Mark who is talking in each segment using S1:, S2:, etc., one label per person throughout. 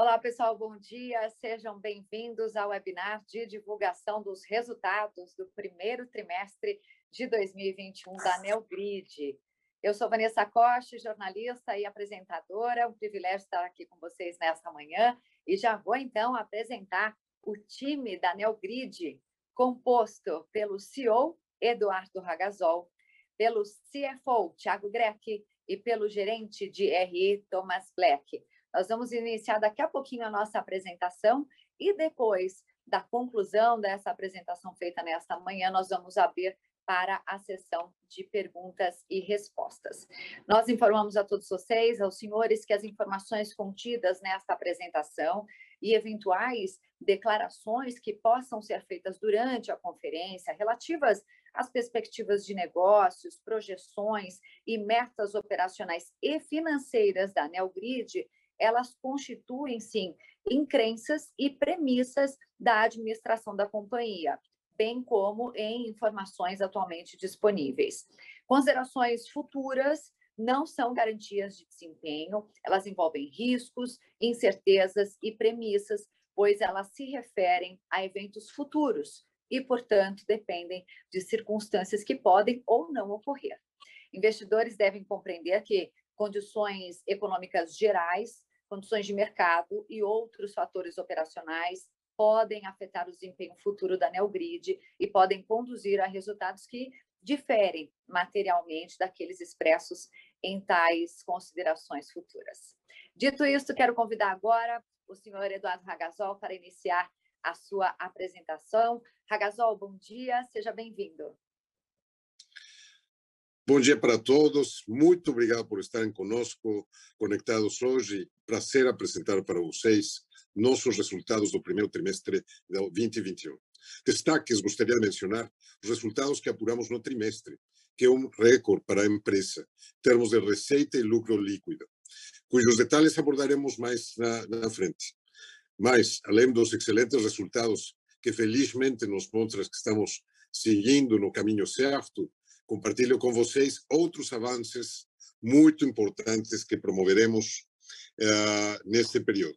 S1: Olá, pessoal, bom dia. Sejam bem-vindos ao webinar de divulgação dos resultados do primeiro trimestre de 2021 da Neogrid. Eu sou Vanessa Costa, jornalista e apresentadora. É um privilégio estar aqui com vocês nesta manhã e já vou então apresentar o time da Neogrid, composto pelo CEO Eduardo Ragazol, pelo CFO Thiago Greck e pelo gerente de RI Thomas Black. Nós vamos iniciar daqui a pouquinho a nossa apresentação e depois da conclusão dessa apresentação feita nesta manhã, nós vamos abrir para a sessão de perguntas e respostas. Nós informamos a todos vocês, aos senhores, que as informações contidas nesta apresentação e eventuais declarações que possam ser feitas durante a conferência relativas às perspectivas de negócios, projeções e metas operacionais e financeiras da Neogrid elas constituem, sim, em crenças e premissas da administração da companhia, bem como em informações atualmente disponíveis. Considerações futuras não são garantias de desempenho, elas envolvem riscos, incertezas e premissas, pois elas se referem a eventos futuros e, portanto, dependem de circunstâncias que podem ou não ocorrer. Investidores devem compreender que condições econômicas gerais condições de mercado e outros fatores operacionais podem afetar o desempenho futuro da Neogrid e podem conduzir a resultados que diferem materialmente daqueles expressos em tais considerações futuras. Dito isto, quero convidar agora o senhor Eduardo Ragazol para iniciar a sua apresentação. Ragazol, bom dia, seja bem-vindo.
S2: Bom dia para todos, muito obrigado por estarem conosco, conectados hoje. Prazer apresentar para vocês nossos resultados do primeiro trimestre de 2021. Destaques, gostaria de mencionar os resultados que apuramos no trimestre, que é um recorde para a empresa, em termos de receita e lucro líquido, cujos detalhes abordaremos mais na, na frente. Mas, além dos excelentes resultados que felizmente nos mostram que estamos seguindo no caminho certo, compartilho com vocês outros avanços muito importantes que promoveremos uh, neste período,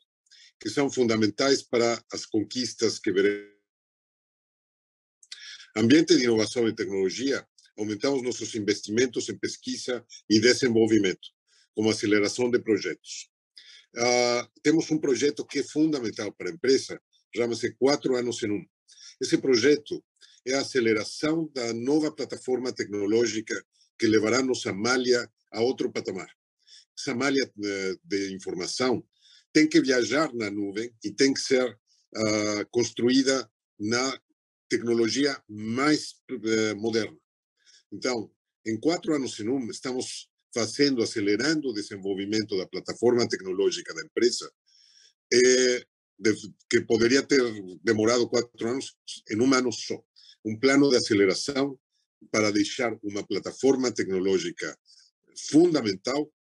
S2: que são fundamentais para as conquistas que veremos. Ambiente de inovação e tecnologia, aumentamos nossos investimentos em pesquisa e desenvolvimento, como aceleração de projetos. Uh, temos um projeto que é fundamental para a empresa, chama-se Quatro Anos em Um. Esse projeto é a aceleração da nova plataforma tecnológica que levará nossa malha a outro patamar. Essa malha eh, de informação tem que viajar na nuvem e tem que ser uh, construída na tecnologia mais uh, moderna. Então, em quatro anos em um, estamos fazendo, acelerando o desenvolvimento da plataforma tecnológica da empresa, eh, de, que poderia ter demorado quatro anos em um ano só um plano de aceleração para deixar uma plataforma tecnológica fundamental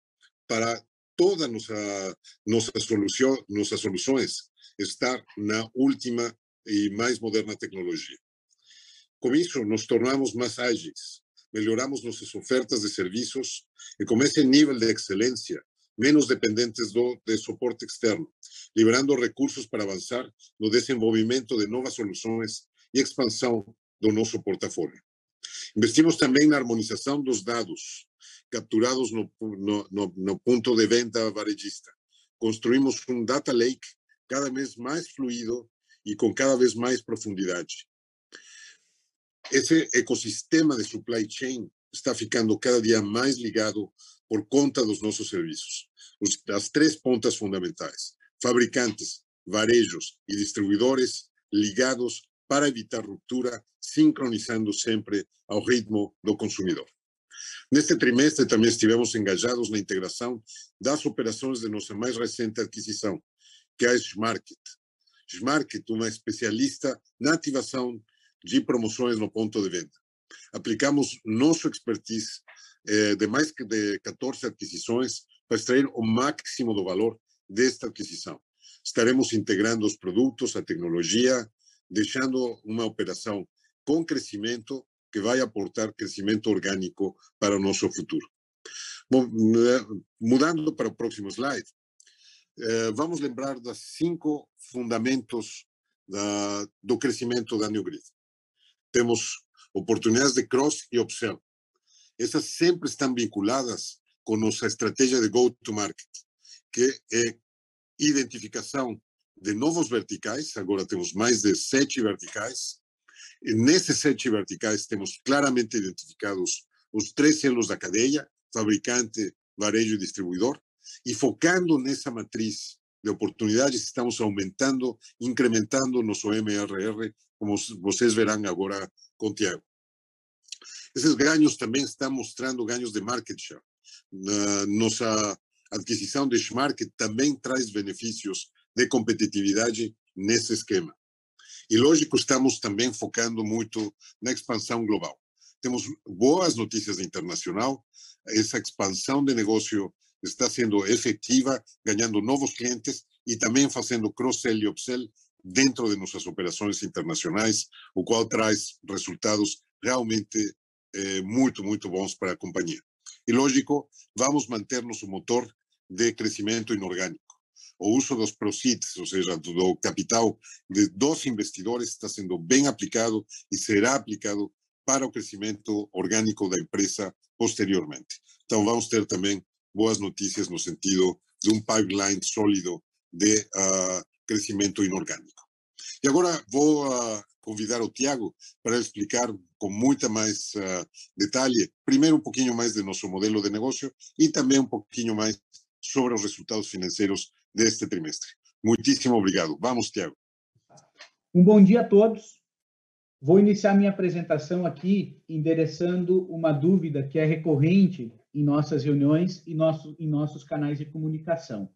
S2: para todas nossa, nossa solução, nossas soluções estar na última e mais moderna tecnologia. Com isso, nos tornamos mais ágeis, melhoramos nossas ofertas de serviços e com esse nível de excelência, menos dependentes de suporte externo, liberando recursos para avançar no desenvolvimento de novas soluções e expansão do nosso portafólio. Investimos também na harmonização dos dados capturados no, no, no, no ponto de venda varejista. Construímos um data lake cada vez mais fluido e com cada vez mais profundidade. Esse ecossistema de supply chain está ficando cada dia mais ligado por conta dos nossos serviços. Os, as três pontas fundamentais: fabricantes, varejos e distribuidores ligados para evitar ruptura, sincronizando sempre ao ritmo do consumidor. Neste trimestre também estivemos engajados na integração das operações de nossa mais recente aquisição, que é a Smarket. Smarket, uma especialista na ativação de promoções no ponto de venda. Aplicamos nosso expertise eh, de mais de 14 aquisições para extrair o máximo do valor desta aquisição. Estaremos integrando os produtos, a tecnologia, deixando uma operação com crescimento que vai aportar crescimento orgânico para o nosso futuro. Bom, mudando para o próximo slide, eh, vamos lembrar dos cinco fundamentos da, do crescimento da New Grid. Temos oportunidades de cross e upsell. Essas sempre estão vinculadas com nossa estratégia de go-to-market, que é identificação de novos verticais. Agora temos mais de sete verticais. E nesses sete verticais temos claramente identificados os três selos da cadeia, fabricante, varejo e distribuidor, e focando nessa matriz de oportunidades, estamos aumentando, incrementando nosso MRR, como vocês verão agora com o Tiago. Esses ganhos também estão mostrando ganhos de market share. Nossa aquisição de Schmarket também traz benefícios de competitividade nesse esquema. E, lógico, estamos também focando muito na expansão global. Temos boas notícias internacional, essa expansão de negócio está sendo efetiva, ganhando novos clientes e também fazendo cross-sell e upsell dentro de nossas operações internacionais, o qual traz resultados realmente eh, muito, muito bons para a companhia. E, lógico, vamos manter nosso motor de crescimento inorgânico. O uso dos proceeds, ou seja, do capital de dos investidores, está sendo bem aplicado e será aplicado para o crescimento orgânico da empresa posteriormente. Então, vamos ter também boas notícias no sentido de um pipeline sólido de uh, crescimento inorgânico. E agora vou uh, convidar o Tiago para explicar com muita mais uh, detalhe, primeiro um pouquinho mais de nosso modelo de negócio e também um pouquinho mais sobre os resultados financeiros deste trimestre. Muitíssimo obrigado. Vamos, Tiago.
S3: Um bom dia a todos. Vou iniciar minha apresentação aqui endereçando uma dúvida que é recorrente em nossas reuniões e nosso, em nossos canais de comunicação.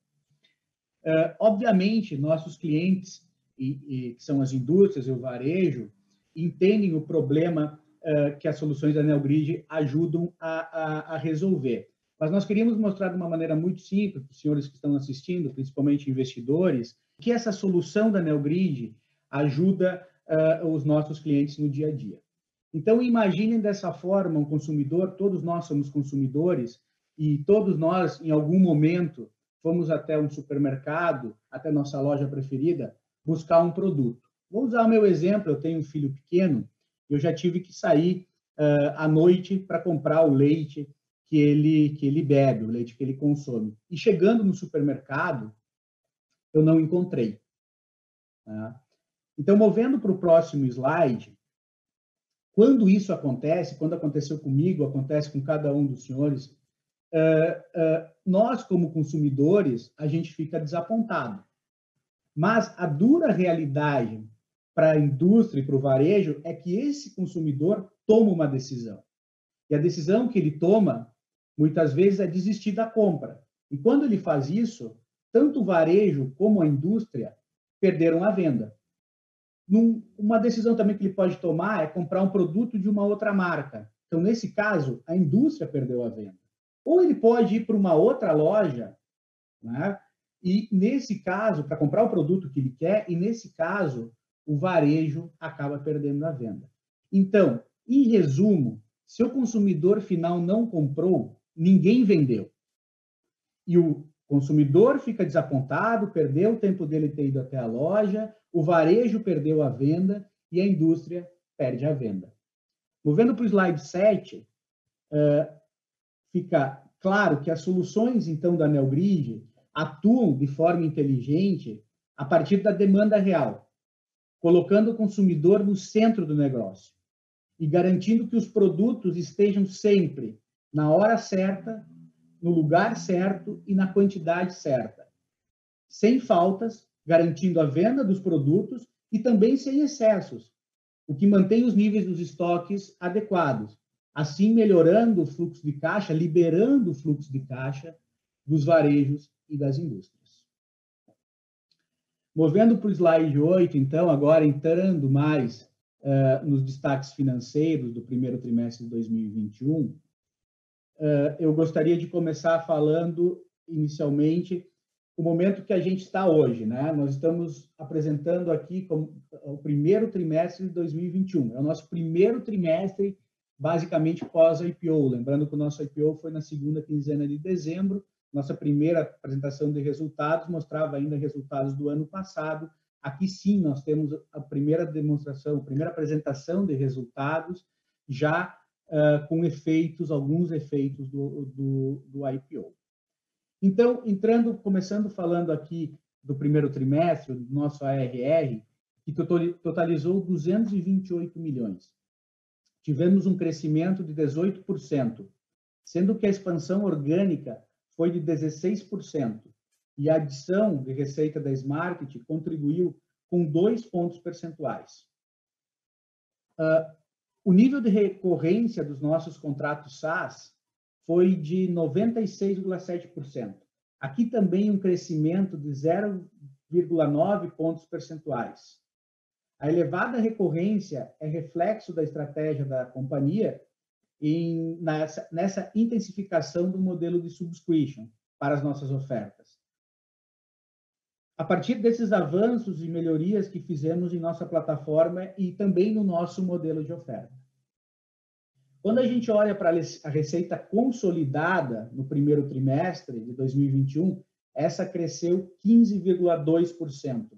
S3: Uh, obviamente, nossos clientes, e, e, que são as indústrias e o varejo, entendem o problema uh, que as soluções da NeoGrid ajudam a, a, a resolver. Mas nós queríamos mostrar de uma maneira muito simples para os senhores que estão assistindo, principalmente investidores, que essa solução da NeoGrid ajuda uh, os nossos clientes no dia a dia. Então, imaginem dessa forma um consumidor, todos nós somos consumidores, e todos nós, em algum momento, fomos até um supermercado, até nossa loja preferida, buscar um produto. Vou usar o meu exemplo, eu tenho um filho pequeno, eu já tive que sair uh, à noite para comprar o leite que ele, que ele bebe, o leite que ele consome. E chegando no supermercado, eu não encontrei. Tá? Então, movendo para o próximo slide, quando isso acontece, quando aconteceu comigo, acontece com cada um dos senhores, uh, uh, nós, como consumidores, a gente fica desapontado. Mas a dura realidade para a indústria e para o varejo é que esse consumidor toma uma decisão. E a decisão que ele toma muitas vezes é desistir da compra. E quando ele faz isso, tanto o varejo como a indústria perderam a venda. Num, uma decisão também que ele pode tomar é comprar um produto de uma outra marca. Então, nesse caso, a indústria perdeu a venda. Ou ele pode ir para uma outra loja, né? e nesse caso, para comprar o produto que ele quer, e nesse caso, o varejo acaba perdendo a venda. Então, em resumo, se o consumidor final não comprou, ninguém vendeu. E o consumidor fica desapontado, perdeu o tempo dele ter ido até a loja, o varejo perdeu a venda e a indústria perde a venda. Movendo para o slide 7, uh, fica claro que as soluções, então, da NeoGrid atuam de forma inteligente a partir da demanda real, colocando o consumidor no centro do negócio e garantindo que os produtos estejam sempre na hora certa, no lugar certo e na quantidade certa, sem faltas, garantindo a venda dos produtos e também sem excessos, o que mantém os níveis dos estoques adequados, assim melhorando o fluxo de caixa, liberando o fluxo de caixa dos varejos e das indústrias. Movendo para o slide 8, então, agora entrando mais uh, nos destaques financeiros do primeiro trimestre de 2021, uh, eu gostaria de começar falando inicialmente o momento que a gente está hoje, né? Nós estamos apresentando aqui como o primeiro trimestre de 2021. É o nosso primeiro trimestre, basicamente pós-IPO. Lembrando que o nosso IPO foi na segunda quinzena de dezembro, nossa primeira apresentação de resultados mostrava ainda resultados do ano passado. Aqui sim nós temos a primeira demonstração, a primeira apresentação de resultados já uh, com efeitos, alguns efeitos do, do, do IPO. Então, entrando, começando falando aqui do primeiro trimestre, do nosso ARR, que totalizou 228 milhões. Tivemos um crescimento de 18%, sendo que a expansão orgânica foi de 16%, e a adição de receita da Smart contribuiu com dois pontos percentuais. Uh, o nível de recorrência dos nossos contratos SaaS foi de 96,7%. Aqui também um crescimento de 0,9 pontos percentuais. A elevada recorrência é reflexo da estratégia da companhia em, nessa, nessa intensificação do modelo de subscription para as nossas ofertas. A partir desses avanços e melhorias que fizemos em nossa plataforma e também no nosso modelo de oferta. Quando a gente olha para a receita consolidada no primeiro trimestre de 2021, essa cresceu 15,2%,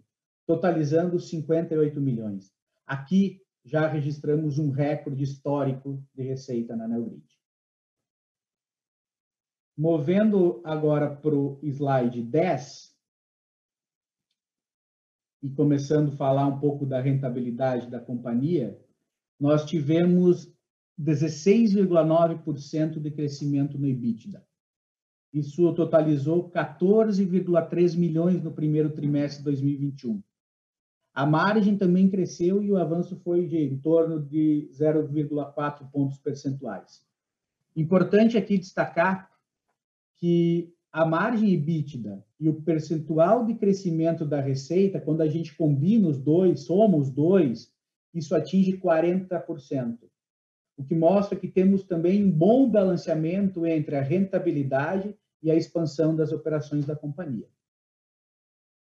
S3: totalizando 58 milhões. Aqui já registramos um recorde histórico de receita na Neogrid. Movendo agora para o slide 10, e começando a falar um pouco da rentabilidade da companhia, nós tivemos 16,9% de crescimento no EBITDA. Isso totalizou 14,3 milhões no primeiro trimestre de 2021. A margem também cresceu e o avanço foi de em torno de 0,4 pontos percentuais. Importante aqui destacar que a margem EBITDA e o percentual de crescimento da receita, quando a gente combina os dois, soma os dois, isso atinge 40% o que mostra que temos também um bom balanceamento entre a rentabilidade e a expansão das operações da companhia.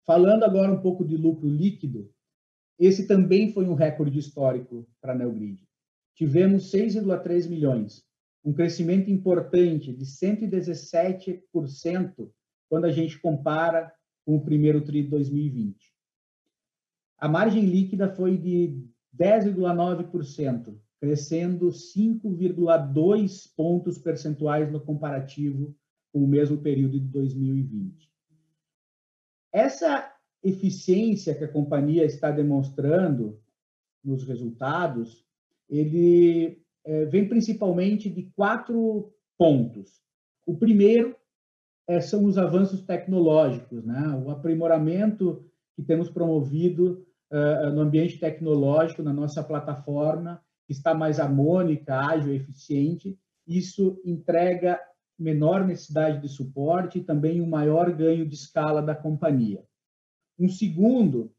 S3: Falando agora um pouco de lucro líquido, esse também foi um recorde histórico para a Neogrid. Tivemos 6,3 milhões, um crescimento importante de 117% quando a gente compara com o primeiro TRI de 2020. A margem líquida foi de 10,9%, crescendo 5,2 pontos percentuais no comparativo com o mesmo período de 2020. Essa eficiência que a companhia está demonstrando nos resultados, ele é, vem principalmente de quatro pontos. O primeiro é, são os avanços tecnológicos, né? o aprimoramento que temos promovido uh, no ambiente tecnológico, na nossa plataforma, está mais harmônica, ágil, eficiente, isso entrega menor necessidade de suporte e também um maior ganho de escala da companhia. Um segundo,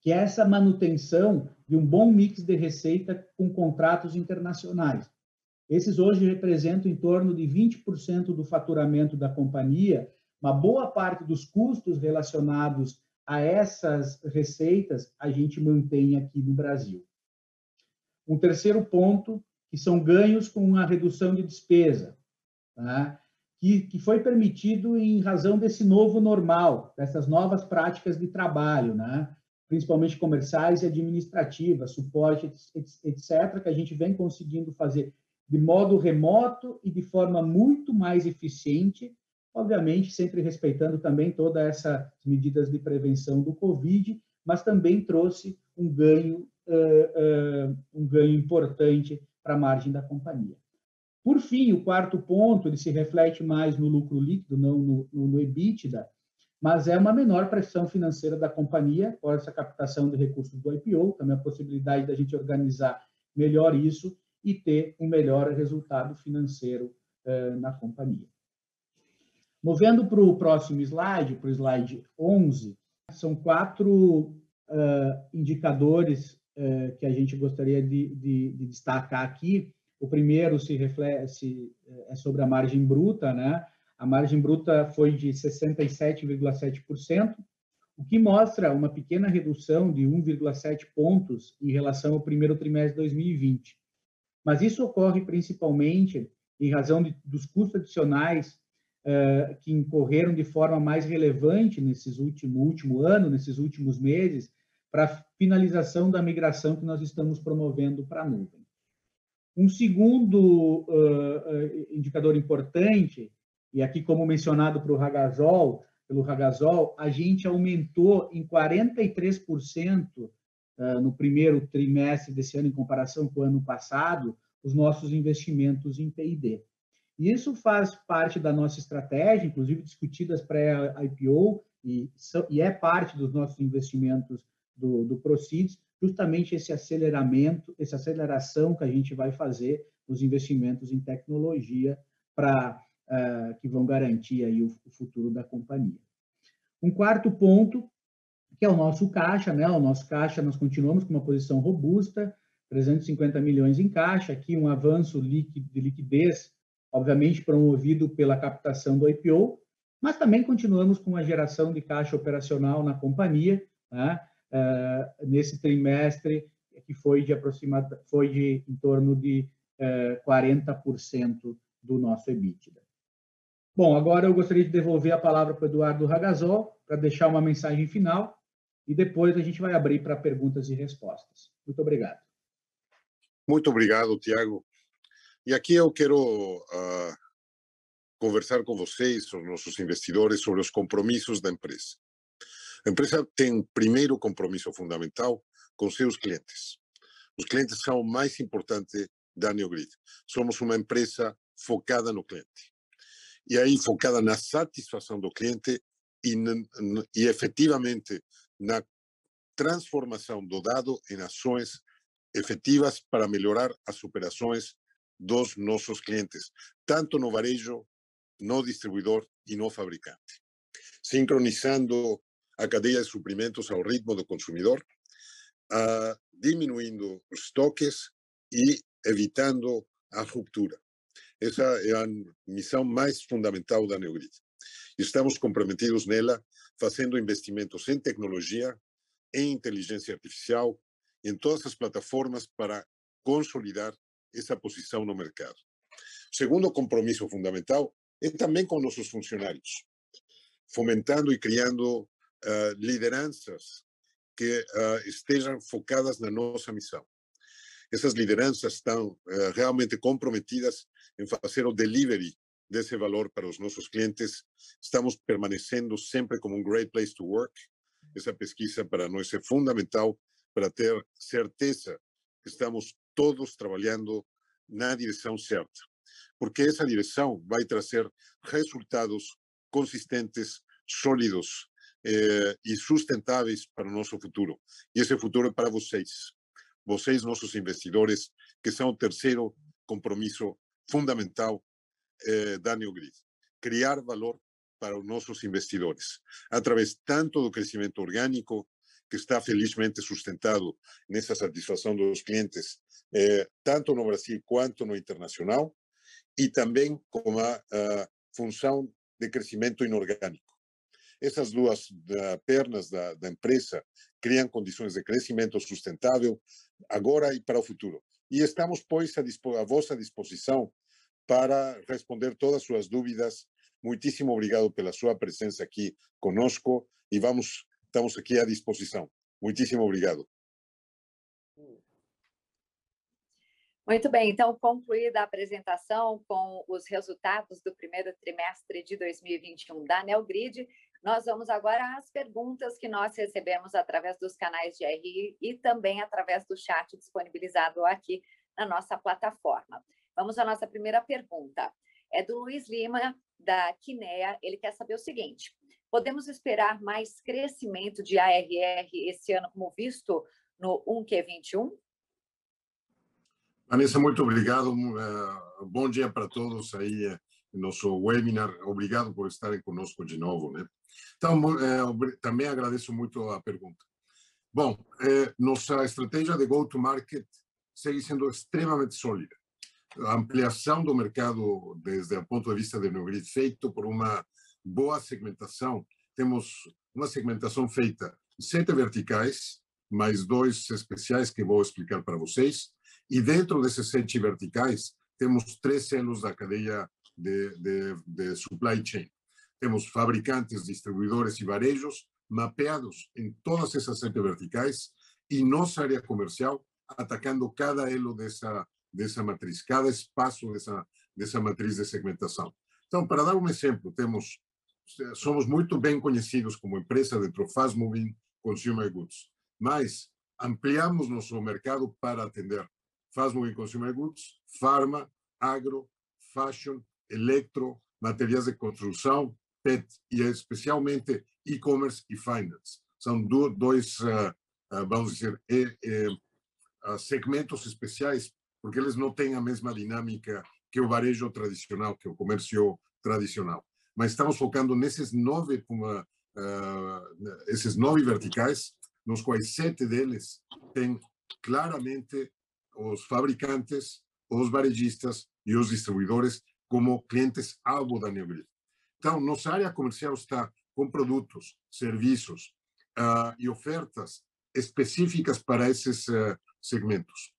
S3: que essa manutenção de um bom mix de receita com contratos internacionais. Esses hoje representam em torno de 20% do faturamento da companhia, uma boa parte dos custos relacionados a essas receitas a gente mantém aqui no Brasil. Um terceiro ponto, que são ganhos com a redução de despesa, tá? que, que foi permitido em razão desse novo normal, dessas novas práticas de trabalho, né? Principalmente comerciais e administrativas, suporte, etc., que a gente vem conseguindo fazer de modo remoto e de forma muito mais eficiente, obviamente sempre respeitando também todas essas medidas de prevenção do Covid, mas também trouxe um ganho uh, uh, um ganho importante para a margem da companhia. Por fim, o quarto ponto, ele se reflete mais no lucro líquido, não no, no, no EBITDA, mas é uma menor pressão financeira da companhia por essa captação de recursos do IPO, também a possibilidade da gente organizar melhor isso e ter um melhor resultado financeiro uh, na companhia. Movendo para o próximo slide, para o slide 11, são quatro uh, indicadores uh, que a gente gostaria de, de, de, destacar aqui. O primeiro se reflete é sobre a margem bruta, né? A margem bruta foi de 67,7%, o que mostra uma pequena redução de 1,7 pontos em relação ao primeiro trimestre de 2020. Mas isso ocorre principalmente em razão de, dos custos adicionais uh, que incorreram de forma mais relevante nesses último último ano, nesses últimos meses, para finalização da migração que nós estamos promovendo para a nuvem. Um segundo uh, indicador importante, e aqui como mencionado para o Ragazol, pelo Ragazol, a gente aumentou em 43% uh, no primeiro trimestre desse ano em comparação com o ano passado os nossos investimentos em P&D. E isso faz parte da nossa estratégia, inclusive discutidas pré-IPO, e, e, é parte dos nossos investimentos do, do Proceeds, justamente esse aceleramento, essa aceleração que a gente vai fazer nos investimentos em tecnologia para uh, que vão garantir aí o, o, futuro da companhia. Um quarto ponto, que é o nosso caixa, né? O nosso caixa, nós continuamos com uma posição robusta, 350 milhões em caixa, aqui um avanço de liquidez, obviamente promovido pela captação do IPO, mas também continuamos com a geração de caixa operacional na companhia, né? uh, nesse trimestre que foi de aproximada, foi de em torno de uh, eh, 40% do nosso EBITDA. Bom, agora eu gostaria de devolver a palavra para o Eduardo Ragazol para deixar uma mensagem final e depois a gente vai abrir para perguntas e respostas. Muito obrigado.
S2: Muito obrigado, Tiago. E aqui eu quero uh, conversar com vocês, os nossos investidores, sobre os compromissos da empresa. A empresa tem um primeiro compromisso fundamental com seus clientes. Os clientes são o mais importante da NeoGrid. Somos uma empresa focada no cliente. E aí, focada na satisfação do cliente e, e efetivamente na transformação do dado em ações efetivas para melhorar as operações dos nossos clientes, tanto no varejo, no distribuidor e no fabricante. Sincronizando a cadeia de suprimentos ao ritmo do consumidor, uh, diminuindo os estoques e evitando a ruptura. Essa é a missão mais fundamental da Neogrid. Estamos comprometidos nela, fazendo investimentos em tecnologia, em inteligência artificial, em todas as plataformas para consolidar essa posição no mercado. Segundo compromisso fundamental é também com nossos funcionários, fomentando e criando uh, lideranças que uh, estejam focadas na nossa missão. Essas lideranças estão uh, realmente comprometidas em fazer o delivery desse valor para os nossos clientes. Estamos permanecendo sempre como um great place to work. Essa pesquisa para nós é fundamental para ter certeza que estamos todos trabalhando na direção certa, porque essa direção vai trazer resultados consistentes, sólidos eh, e sustentáveis para o nosso futuro. E esse futuro é para vocês, vocês, nossos investidores, que são o terceiro compromisso fundamental eh, da NeoGrid. Criar valor para os nossos investidores, através tanto do crescimento orgânico, que está felizmente sustentado nessa satisfação dos clientes, eh, tanto no Brasil quanto no internacional, e também com a, a função de crescimento inorgânico. Essas duas da, pernas da, da empresa criam condições de crescimento sustentável agora e para o futuro. E estamos, pois, a, dispo, a vossa disposição para responder todas as suas dúvidas. Muitíssimo obrigado pela sua presença aqui conosco e vamos, estamos aqui à disposição. Muitíssimo obrigado.
S1: Muito bem, então, concluída a apresentação com os resultados do primeiro trimestre de 2021 da Neogrid, nós vamos agora às perguntas que nós recebemos através dos canais de RI e também através do chat disponibilizado aqui na nossa plataforma. Vamos à nossa primeira pergunta. É do Luiz Lima, da Quinea. Ele quer saber o seguinte: podemos esperar mais crescimento de ARR esse ano, como visto no 1Q21?
S2: Vanessa, muito obrigado. Uh, bom dia para todos aí uh, no nosso webinar. Obrigado por estarem conosco de novo. Né? Então, é, também agradeço muito a pergunta. Bom, é, nossa estratégia de go-to-market segue sendo extremamente sólida. A ampliação do mercado, desde o ponto de vista de Neogrid, feito por uma boa segmentação. Temos uma segmentação feita sete verticais, mais dois especiais que vou explicar para vocês. E dentro desses sete verticais, temos três selos da cadeia de, de, de supply chain. Temos fabricantes, distribuidores e varejos mapeados em todas essas sete verticais e nossa área comercial atacando cada elo dessa, dessa matriz, cada espaço dessa, dessa matriz de segmentação. Então, para dar um exemplo, temos somos muito bem conhecidos como empresa de fast moving consumer goods, mas ampliamos nosso mercado para atender fast moving consumer goods, farma, agro, fashion, electro, materiais de construção, PET e especialmente e-commerce e finance. São dois, uh, uh, vamos dizer, uh, segmentos especiais, porque eles não têm a mesma dinâmica que o varejo tradicional, que o comércio tradicional. Mas estamos focando nesses nove, esses nove verticais, nos quais sete deles têm claramente os fabricantes, os varejistas e os distribuidores como clientes-alvo da Neogrid. Então, nossa área comercial está com produtos, serviços uh, e ofertas específicas para esses uh, segmentos.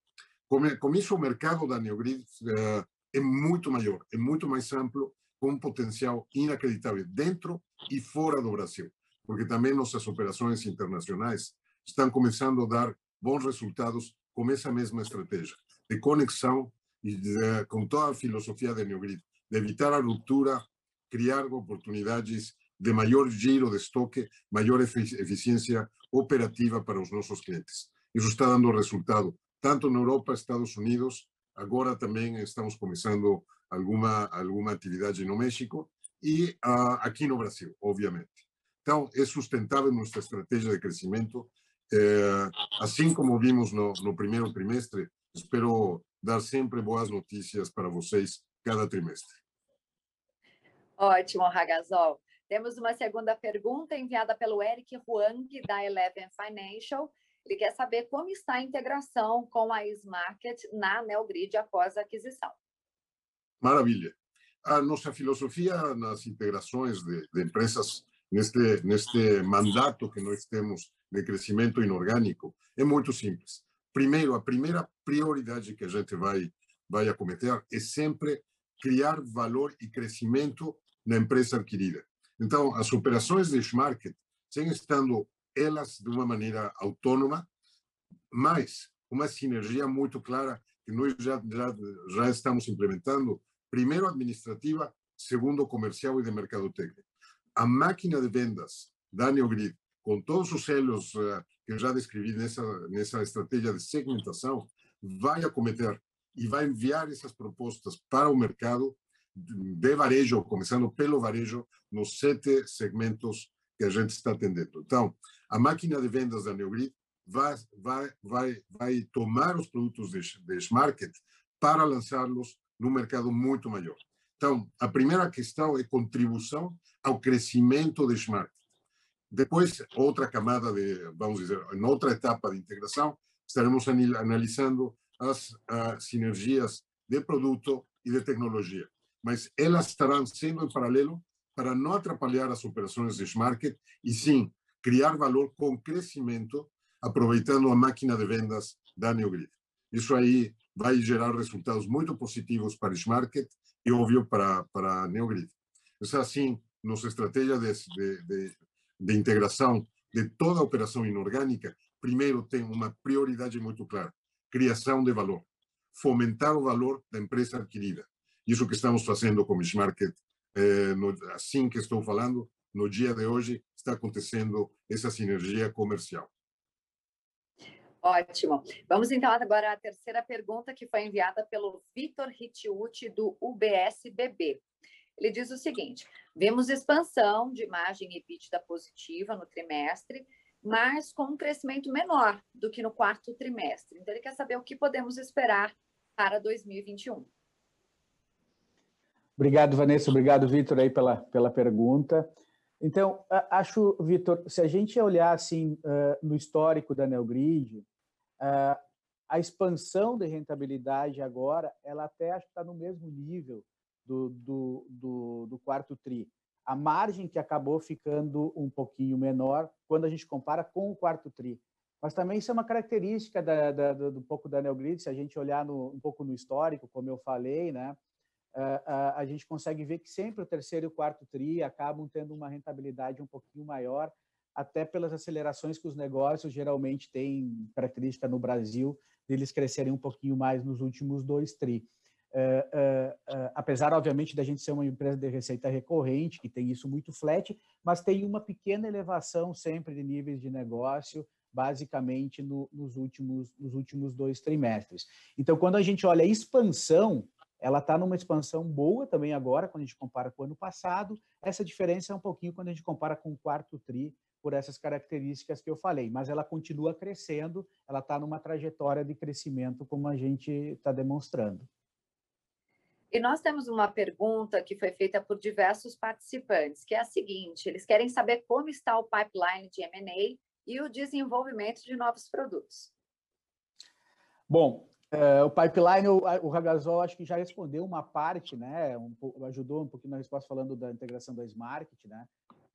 S2: Com, com, isso, o mercado da Neogrid uh, é muito maior, é muito mais amplo, com um potencial inacreditável dentro e fora do Brasil, porque também nossas operações internacionais estão começando a dar bons resultados com essa mesma estratégia de conexão e de, com toda a filosofia da Neogrid, de evitar a ruptura, criar oportunidades de maior giro de estoque, maior eficiência operativa para os nossos clientes. Isso está dando resultado tanto na Europa, Estados Unidos, agora também estamos começando alguma alguma atividade no México e uh, aqui no Brasil, obviamente. Então, é sustentável nossa estratégia de crescimento, eh, como vimos no, no trimestre. Espero dar sempre boas notícias para vocês cada trimestre.
S1: Ótimo, Ragazol. Temos uma segunda pergunta enviada pelo Eric Huang, da Eleven Financial. Ele quer saber como está a integração com a Smarket na Neogrid após a aquisição.
S2: Maravilha. A nossa filosofia nas integrações de, de empresas neste neste mandato que nós temos de crescimento inorgânico é muito simples. Primeiro, a primeira prioridade que a gente vai vai acometer é sempre criar valor e crescimento na empresa adquirida. Então, as operações de Schmarket seguem estando elas de uma maneira autônoma, mas uma sinergia muito clara que nós já, já, já estamos implementando, primeiro administrativa, segundo comercial e de mercado técnico. A máquina de vendas da Neogrid, com todos os selos uh, que eu já descrevi nessa, nessa estratégia de segmentação, vai acometer e vai enviar essas propostas para o mercado de varejo, começando pelo varejo, nos sete segmentos que a gente está atendendo. Então, a máquina de vendas da Neogrid vai, vai, vai, vai tomar os produtos de, de para lançá-los no mercado muito maior. Então, a primeira questão é contribuição ao crescimento de Smarket. Depois, outra camada de, vamos dizer, em outra etapa de integração, estaremos analisando as sinergias de produto e de tecnologia mas elas estarão sendo em paralelo para não atrapalhar as operações de market e sim criar valor com crescimento, aproveitando a máquina de vendas da Neogrid. Isso aí vai gerar resultados muito positivos para o market e, óbvio, para, para a Neogrid. É assim, nossa estratégia de, de, de, de integração de toda a operação inorgânica, primeiro tem uma prioridade muito clara, criação de valor, fomentar o valor da empresa adquirida. Isso que estamos fazendo com o Market, eh, no, assim que estou falando, no dia de hoje está acontecendo essa sinergia comercial.
S1: Ótimo. Vamos então agora à terceira pergunta que foi enviada pelo Vitor Ritiuti do UBSBB. Ele diz o seguinte: vemos expansão de margem EBITDA positiva no trimestre, mas com um crescimento menor do que no quarto trimestre. Então ele quer saber o que podemos esperar para 2021.
S3: Obrigado, Vanessa. Obrigado, Vitor, aí pela, pela pergunta. Então, acho, Vitor, se a gente olhar assim no histórico da Neogrid, a expansão de rentabilidade agora, ela até acho que está no mesmo nível do, do, do, do, quarto tri. A margem que acabou ficando um pouquinho menor quando a gente compara com o quarto tri. Mas também isso é uma característica da, da, do, do pouco da Neogrid, se a gente olhar no, um pouco no histórico, como eu falei, né? Uh, a gente consegue ver que sempre o terceiro e o quarto TRI acabam tendo uma rentabilidade um pouquinho maior, até pelas acelerações que os negócios geralmente têm característica no Brasil, deles crescerem um pouquinho mais nos últimos dois TRI. Uh, uh, apesar, obviamente, da gente ser uma empresa de receita recorrente, que tem isso muito flat, mas tem uma pequena elevação sempre de níveis de negócio, basicamente no, nos, últimos, nos últimos dois trimestres. Então, quando a gente olha a expansão, ela está numa expansão boa também agora, quando a gente compara com o ano passado. Essa diferença é um pouquinho quando a gente compara com o quarto TRI, por essas características que eu falei, mas ela continua crescendo, ela está numa trajetória de crescimento, como a gente está demonstrando.
S1: E nós temos uma pergunta que foi feita por diversos participantes, que é a seguinte: eles querem saber como está o pipeline de M&A e o desenvolvimento de novos produtos.
S3: Bom, é, o pipeline, o, o Ragazol acho que já respondeu uma parte, né? Um, ajudou um pouquinho na resposta falando da integração da Smart, né?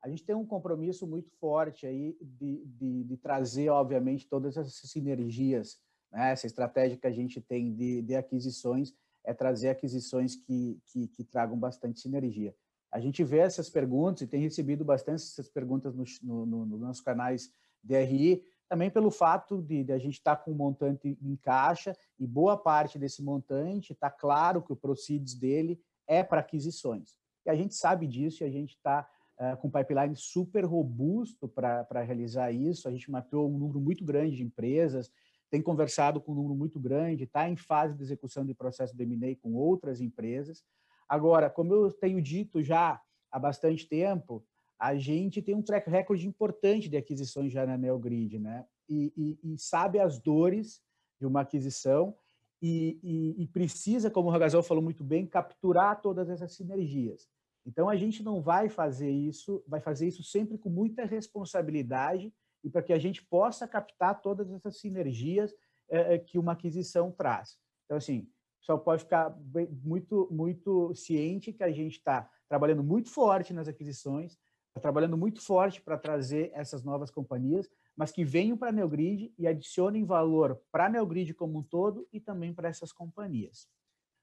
S3: A gente tem um compromisso muito forte aí de, de, de trazer, obviamente, todas essas sinergias, né? Essa estratégia que a gente tem de, de aquisições é trazer aquisições que, que, que, tragam bastante sinergia. A gente vê essas perguntas e tem recebido bastante essas perguntas nos no, no, no nossos canais DRI, também pelo fato de, de a gente estar tá com um montante em caixa e boa parte desse montante está claro que o proceeds dele é para aquisições. E a gente sabe disso e a gente está uh, com um pipeline super robusto para realizar isso. A gente matou um número muito grande de empresas, tem conversado com um número muito grande, está em fase de execução de processo de M&A com outras empresas. Agora, como eu tenho dito já há bastante tempo, a gente tem um track record importante de aquisições já na Neogrid, né? E, e, e sabe as dores de uma aquisição e, e precisa, como o Ragazol falou muito bem, capturar todas essas sinergias. Então, a gente não vai fazer isso, vai fazer isso sempre com muita responsabilidade e para que a gente possa captar todas essas sinergias é, que uma aquisição traz. Então, assim, só pode ficar muito, muito ciente que a gente está trabalhando muito forte nas aquisições, trabalhando muito forte para trazer essas novas companhias, mas que venham para a Neogrid e adicionem valor para a Neogrid como um todo e também para essas companhias.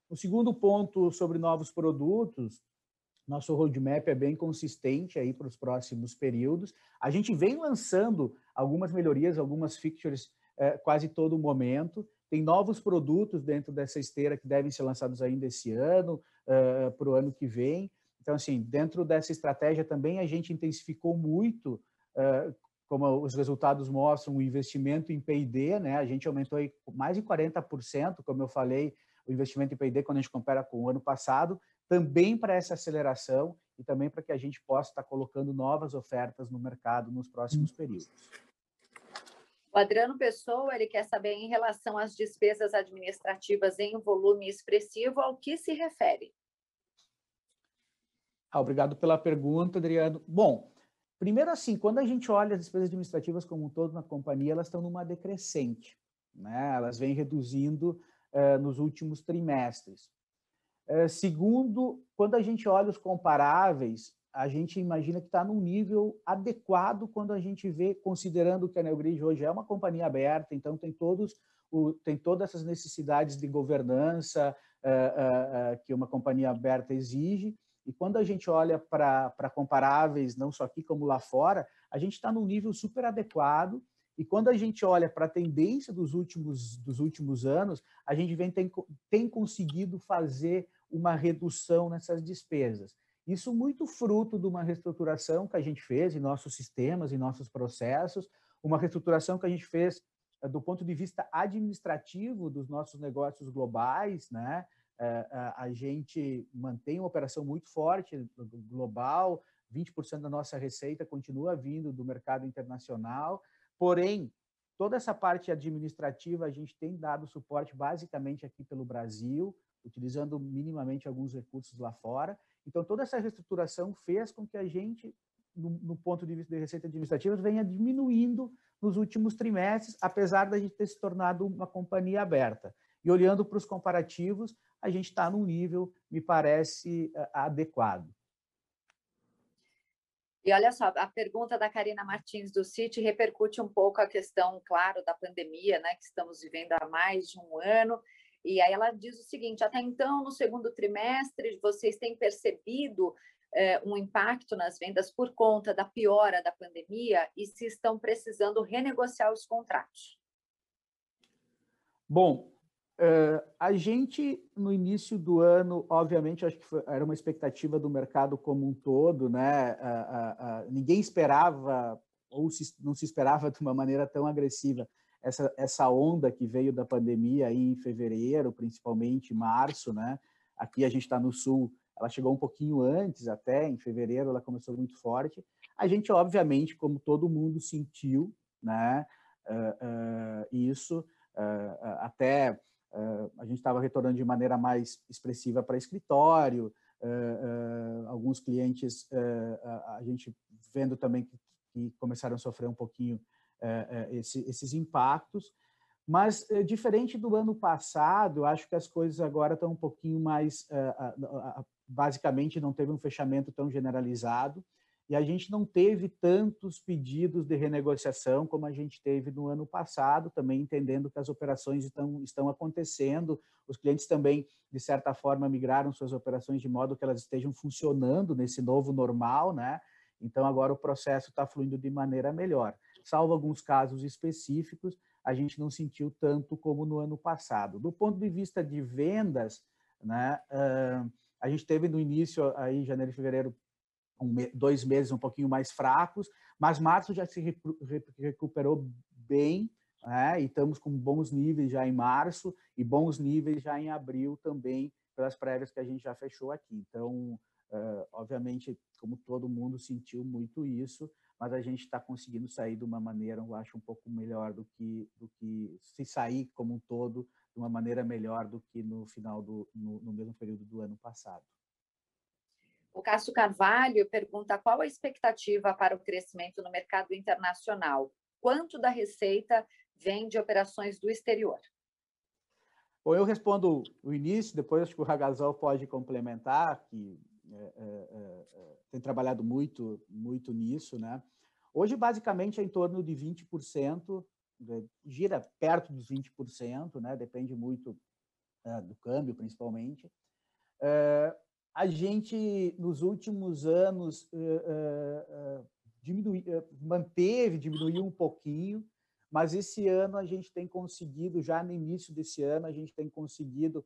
S3: O segundo ponto sobre novos produtos, nosso roadmap é bem consistente aí para os próximos períodos. A gente vem lançando algumas melhorias, algumas features eh, quase todo momento. Tem novos produtos dentro dessa esteira que devem ser lançados ainda esse ano, eh, para o ano que vem. Então, assim, dentro dessa estratégia também a gente intensificou muito, uh, como os resultados mostram, o investimento em P&D, né? A gente aumentou aí mais de 40%, como eu falei, o investimento em P&D quando a gente compara com o ano passado, também para essa aceleração e também para que a gente possa estar colocando novas ofertas no mercado nos próximos hum. períodos.
S1: O Adriano Pessoa, ele quer saber em relação às despesas administrativas em volume expressivo, ao que se refere?
S3: Ah, obrigado pela pergunta, Adriano. Bom, primeiro assim, quando a gente olha as despesas administrativas como um todo na companhia, elas estão numa decrescente, né? Elas vêm reduzindo uh, nos últimos trimestres. Uh, segundo, quando a gente olha os comparáveis, a gente imagina que está num nível adequado quando a gente vê, considerando que a Neogrid hoje é uma companhia aberta, então tem todos o, tem todas essas necessidades de governança uh, que uma companhia aberta exige, e quando a gente olha para comparáveis, não só aqui como lá fora, a gente está num nível super adequado. E quando a gente olha para a tendência dos últimos, dos últimos anos, a gente vem, tem, tem conseguido fazer uma redução nessas despesas. Isso muito fruto de uma reestruturação que a gente fez em nossos sistemas, em nossos processos, uma reestruturação que a gente fez eh, do ponto de vista administrativo dos nossos negócios globais, né? É, a gente mantém uma operação muito forte global, 20% da nossa receita continua vindo do mercado internacional, porém, toda essa parte administrativa a gente tem dado suporte basicamente aqui pelo Brasil, utilizando minimamente alguns recursos lá fora. Então, toda essa reestruturação fez com que a gente, no, no ponto de vista de receita administrativa, venha diminuindo nos últimos trimestres, apesar da gente ter se tornado uma companhia aberta. E olhando para os comparativos, a gente está num nível, me parece, eh, adequado.
S1: E olha só, a pergunta da Karina Martins do City repercute um pouco a questão, claro, da pandemia, né, que estamos vivendo há mais de um ano. E aí ela diz o seguinte: até então, no segundo trimestre, vocês têm percebido é, um impacto nas vendas por conta da piora da pandemia e se estão precisando renegociar os contratos?
S3: Bom, Uh, a gente, no início do ano, obviamente, acho que foi, era uma expectativa do mercado como um todo, né? Uh, uh, ninguém esperava, ou se, não se esperava de uma maneira tão agressiva, essa, essa onda que veio da pandemia aí em fevereiro, principalmente março, né? Aqui a gente está no sul, ela chegou um pouquinho antes, até em fevereiro, ela começou muito forte. A gente, obviamente, como todo mundo sentiu, né? isso, até a gente estava retornando de maneira mais expressiva para escritório, uh, uh, alguns clientes, a gente vendo também que, começaram a sofrer um pouquinho esse, esses impactos, mas diferente do ano passado, acho que as coisas agora estão um pouquinho mais, basicamente não teve um fechamento tão generalizado, e a gente não teve tantos pedidos de renegociação como a gente teve no ano passado, também entendendo que as operações estão, estão acontecendo, os clientes também, de certa forma, migraram suas operações de modo que elas estejam funcionando nesse novo normal, né? Então, agora o processo está fluindo de maneira melhor. Salvo alguns casos específicos, a gente não sentiu tanto como no ano passado. Do ponto de vista de vendas, né, uh, a gente teve no início, aí, janeiro e fevereiro, um, dois meses um pouquinho mais fracos, mas março já se recuperou bem, né? e estamos com bons níveis já em março e bons níveis já em abril também, pelas prévias que a gente já fechou aqui. Então, uh, obviamente, como todo mundo sentiu muito isso, mas a gente está conseguindo sair de uma maneira, eu acho, um pouco melhor do que, do que se sair como um todo de uma maneira melhor do que no final do no, no mesmo período do ano passado.
S1: O Cássio Carvalho pergunta qual a expectativa para o crescimento no mercado internacional. Quanto da receita vem de operações do exterior?
S3: Bom, eu respondo o início, depois acho que o Ragazol pode complementar, que é, é, é, é tem trabalhado muito, muito nisso. Né? Hoje, basicamente, é em torno de 20%, né? gira perto dos 20%, né? depende muito é, do câmbio, principalmente. A gente, nos últimos anos, uh, uh, diminui, manteve, diminuiu um pouquinho, mas esse ano a gente tem conseguido, já no início desse ano, a gente tem conseguido,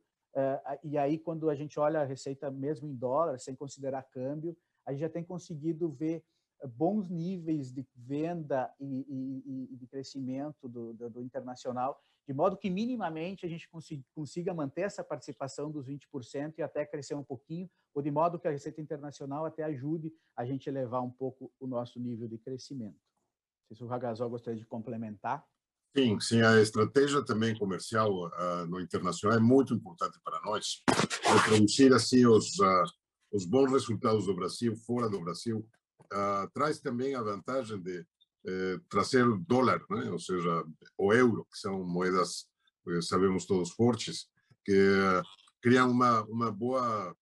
S3: e aí quando a gente olha a receita mesmo em dólar, sem considerar câmbio, a gente já tem conseguido ver bons níveis de venda e, e, e de crescimento do, do, do, internacional, de modo que minimamente a gente consiga, manter essa participação dos 20% e até crescer um pouquinho, ou de modo que a receita internacional até ajude a gente elevar um pouco o nosso nível de crescimento. Não sei se o Ragazol gostaria de complementar.
S2: Sim, sim, a estratégia também comercial uh, no internacional é muito importante para nós. Produzir assim os, uh, os bons resultados do Brasil, fora do Brasil, uh, traz também a vantagem de eh, trazer o dólar, né? ou seja, o euro, que são moedas, eh, sabemos todos, fortes, que uh, criam uma, uma boa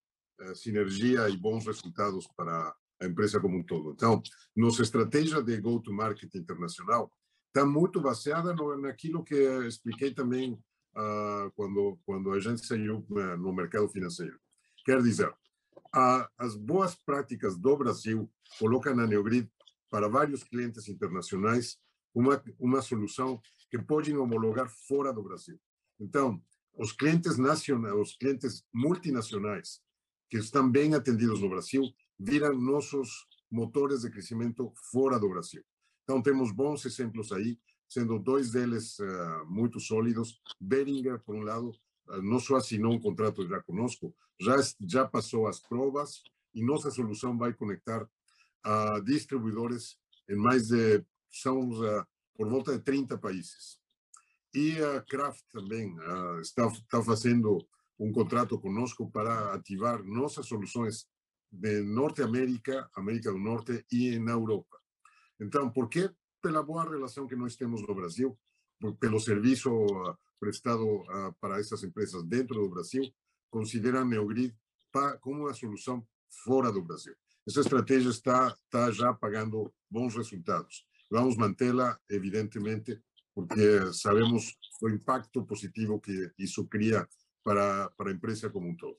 S2: sinergia e bons resultados para a empresa como um todo. Então, nossa estratégia de go-to-market internacional está muito baseada no, naquilo que expliquei também uh, quando, quando a gente saiu no mercado financeiro. Quer dizer, a, as boas práticas do Brasil colocam na Neogrid para vários clientes internacionais uma, uma solução que podem homologar fora do Brasil. Então, os clientes nacionais, os clientes multinacionais que estão bem atendidos no Brasil, viram nossos motores de crescimento fora do Brasil. Então, temos bons exemplos aí, sendo dois deles uh, muito sólidos. Beringer, por um lado, uh, não só assinou um contrato já conosco, já, já passou as provas e nossa solução vai conectar a distribuidores em mais de, são uh, por volta de 30 países. E a Kraft também uh, está, está fazendo um contrato conosco para ativar nossas soluções de Norte América, América do Norte e na Europa. Então, por que? Pela boa relação que nós temos no Brasil, pelo serviço uh, prestado para essas empresas dentro do Brasil, consideram Neogrid como uma solução fora do Brasil. Essa estratégia está, está já pagando bons resultados. Vamos mantê-la, evidentemente, porque sabemos o impacto positivo que isso cria para, para a empresa como um todo.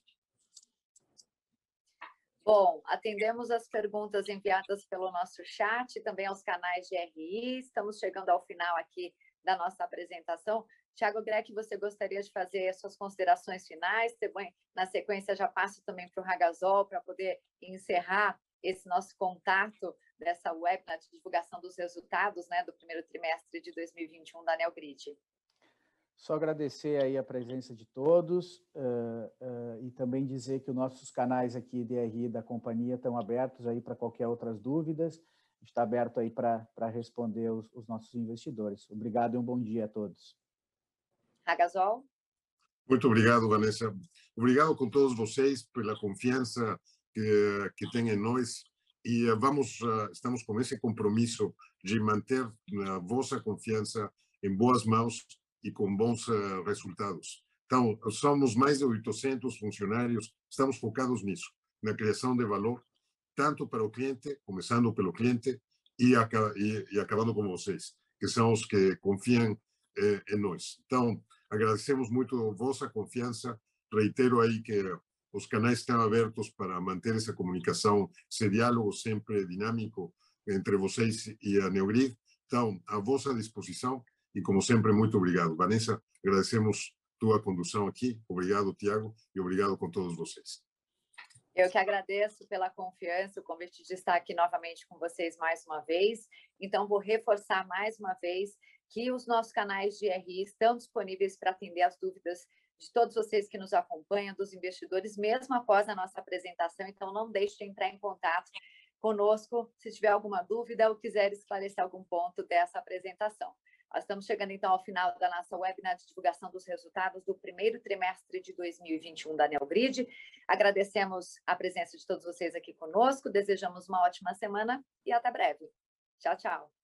S1: Bom, atendemos as perguntas enviadas pelo nosso chat, também aos canais de RI. Estamos chegando ao final aqui da nossa apresentação. Tiago Greck, você gostaria de fazer suas considerações finais? Na sequência, já passo também para o Ragazol para poder encerrar esse nosso contato dessa web na divulgação dos resultados né, do primeiro trimestre de 2021 da Neogrid.
S3: Só agradecer aí a presença de todos uh, uh, e também dizer que os nossos canais aqui de RI da companhia estão abertos aí para qualquer outras dúvidas. Está aberto aí para responder os, os, nossos investidores. Obrigado e um bom dia a todos.
S1: Ragazol.
S2: Muito obrigado, Vanessa. Obrigado com todos vocês pela confiança que, que têm em nós e vamos, estamos com esse compromisso de manter a vossa confiança em boas mãos e com bons resultados. Então, somos mais de 800 funcionários, estamos focados nisso, na criação de valor, tanto para o cliente, começando pelo cliente, e, e, e acabando com vocês, que são os que confiam eh, em nós. Então, agradecemos muito a vossa confiança, reitero aí que os canais estão abertos para manter essa comunicação, esse diálogo sempre dinâmico entre vocês e a Neogrid. Então, à vossa disposição, e, como sempre, muito obrigado. Vanessa, agradecemos tua condução aqui. Obrigado, Tiago, e obrigado com todos vocês.
S1: Eu que agradeço pela confiança, o convite de estar aqui novamente com vocês mais uma vez. Então, vou reforçar mais uma vez que os nossos canais de RI estão disponíveis para atender as dúvidas de todos vocês que nos acompanham, dos investidores, mesmo após a nossa apresentação. Então, não deixe de entrar em contato conosco se tiver alguma dúvida ou quiser esclarecer algum ponto dessa apresentação. Nós estamos chegando então ao final da nossa webinar de divulgação dos resultados do primeiro trimestre de 2021 da Neogrid. Agradecemos a presença de todos vocês aqui conosco, desejamos uma ótima semana e até breve. Tchau, tchau.